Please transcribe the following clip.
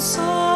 song.